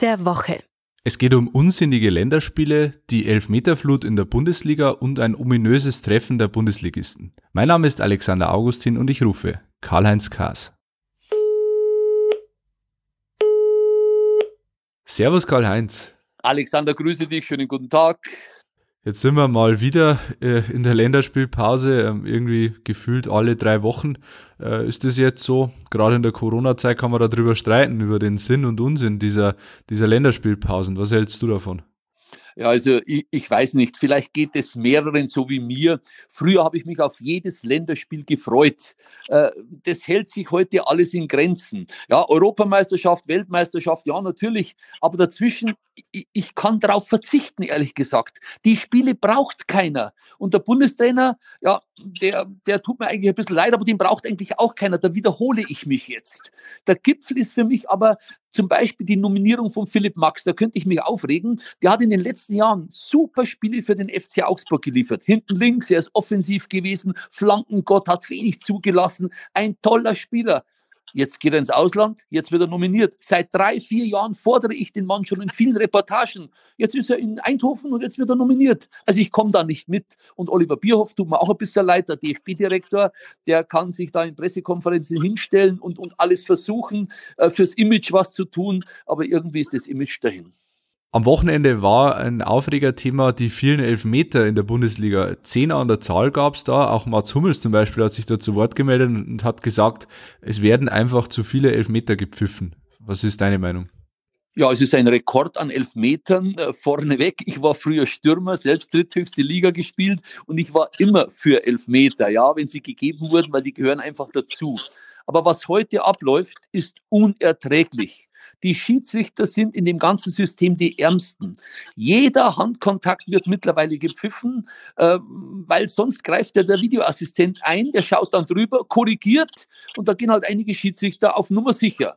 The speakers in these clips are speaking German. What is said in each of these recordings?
Der Woche. Es geht um unsinnige Länderspiele, die Elfmeterflut in der Bundesliga und ein ominöses Treffen der Bundesligisten. Mein Name ist Alexander Augustin und ich rufe Karl-Heinz Kaas. Servus Karl-Heinz. Alexander, grüße dich, schönen guten Tag. Jetzt sind wir mal wieder äh, in der Länderspielpause, ähm, irgendwie gefühlt alle drei Wochen. Äh, ist das jetzt so? Gerade in der Corona-Zeit kann man darüber streiten, über den Sinn und Unsinn dieser, dieser Länderspielpausen. Was hältst du davon? Ja, also ich, ich weiß nicht, vielleicht geht es mehreren so wie mir. Früher habe ich mich auf jedes Länderspiel gefreut. Äh, das hält sich heute alles in Grenzen. Ja, Europameisterschaft, Weltmeisterschaft, ja, natürlich. Aber dazwischen, ich, ich kann darauf verzichten, ehrlich gesagt. Die Spiele braucht keiner. Und der Bundestrainer, ja, der, der tut mir eigentlich ein bisschen leid, aber den braucht eigentlich auch keiner. Da wiederhole ich mich jetzt. Der Gipfel ist für mich aber zum Beispiel die Nominierung von Philipp Max, da könnte ich mich aufregen. Der hat in den letzten Jahren super Spiele für den FC Augsburg geliefert. Hinten links, er ist offensiv gewesen, Flankengott hat wenig zugelassen, ein toller Spieler. Jetzt geht er ins Ausland, jetzt wird er nominiert. Seit drei, vier Jahren fordere ich den Mann schon in vielen Reportagen. Jetzt ist er in Eindhoven und jetzt wird er nominiert. Also ich komme da nicht mit. Und Oliver Bierhoff tut mir auch ein bisschen leid, der DFB-Direktor, der kann sich da in Pressekonferenzen hinstellen und, und alles versuchen, äh, fürs Image was zu tun. Aber irgendwie ist das Image dahin. Am Wochenende war ein Aufregerthema die vielen Elfmeter in der Bundesliga. Zehner an der Zahl gab es da. Auch Mats Hummels zum Beispiel hat sich da zu Wort gemeldet und hat gesagt, es werden einfach zu viele Elfmeter gepfiffen. Was ist deine Meinung? Ja, es ist ein Rekord an Elfmetern äh, vorneweg. Ich war früher Stürmer, selbst dritthöchste Liga gespielt und ich war immer für Elfmeter, ja, wenn sie gegeben wurden, weil die gehören einfach dazu. Aber was heute abläuft, ist unerträglich. Die Schiedsrichter sind in dem ganzen System die Ärmsten. Jeder Handkontakt wird mittlerweile gepfiffen, äh, weil sonst greift ja der Videoassistent ein, der schaut dann drüber, korrigiert und da gehen halt einige Schiedsrichter auf Nummer sicher.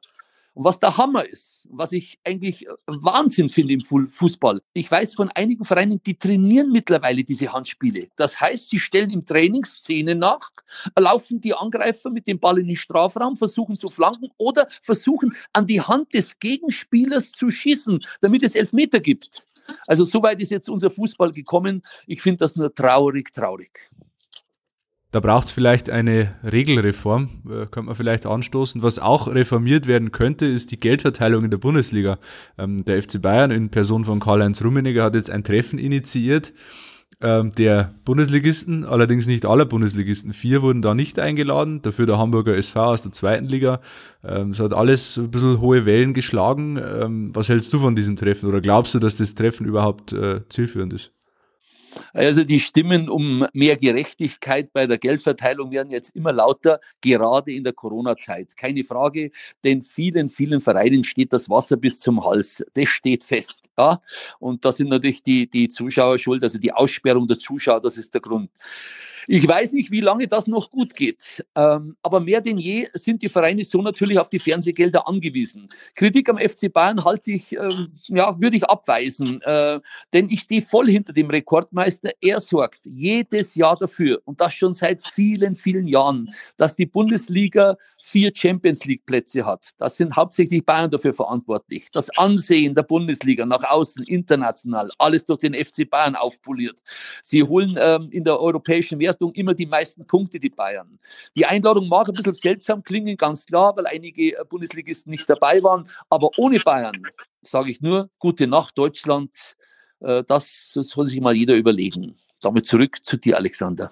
Und was der Hammer ist, was ich eigentlich äh, Wahnsinn finde im Fußball, ich weiß von einigen Vereinen, die trainieren mittlerweile diese Handspiele. Das heißt, sie stellen im Training Szenen nach, laufen die Angreifer mit dem Ball in den Strafraum, versuchen zu flanken oder versuchen an die Hand des Gegenspielers zu schießen, damit es Elfmeter gibt. Also soweit ist jetzt unser Fußball gekommen. Ich finde das nur traurig, traurig. Da braucht es vielleicht eine Regelreform, äh, könnte man vielleicht anstoßen. Was auch reformiert werden könnte, ist die Geldverteilung in der Bundesliga. Ähm, der FC Bayern in Person von Karl-Heinz Rummenigge hat jetzt ein Treffen initiiert ähm, der Bundesligisten, allerdings nicht aller Bundesligisten. Vier wurden da nicht eingeladen, dafür der Hamburger SV aus der zweiten Liga. Ähm, es hat alles ein bisschen hohe Wellen geschlagen. Ähm, was hältst du von diesem Treffen oder glaubst du, dass das Treffen überhaupt äh, zielführend ist? Also die Stimmen um mehr Gerechtigkeit bei der Geldverteilung werden jetzt immer lauter, gerade in der Corona-Zeit. Keine Frage, denn vielen, vielen Vereinen steht das Wasser bis zum Hals. Das steht fest. Ja? Und da sind natürlich die, die Zuschauer schuld, also die Aussperrung der Zuschauer, das ist der Grund. Ich weiß nicht, wie lange das noch gut geht, ähm, aber mehr denn je sind die Vereine so natürlich auf die Fernsehgelder angewiesen. Kritik am FC Bayern halte ich, ähm, ja, würde ich abweisen, äh, denn ich stehe voll hinter dem Rekordmeister. Er sorgt jedes Jahr dafür und das schon seit vielen, vielen Jahren, dass die Bundesliga vier Champions League Plätze hat. Das sind hauptsächlich Bayern dafür verantwortlich. Das Ansehen der Bundesliga nach außen, international, alles durch den FC Bayern aufpoliert. Sie holen ähm, in der europäischen Wertung immer die meisten Punkte, die Bayern. Die Einladung mag ein bisschen seltsam klingen, ganz klar, weil einige äh, Bundesligisten nicht dabei waren. Aber ohne Bayern sage ich nur, gute Nacht, Deutschland. Äh, das soll sich mal jeder überlegen. Damit zurück zu dir, Alexander.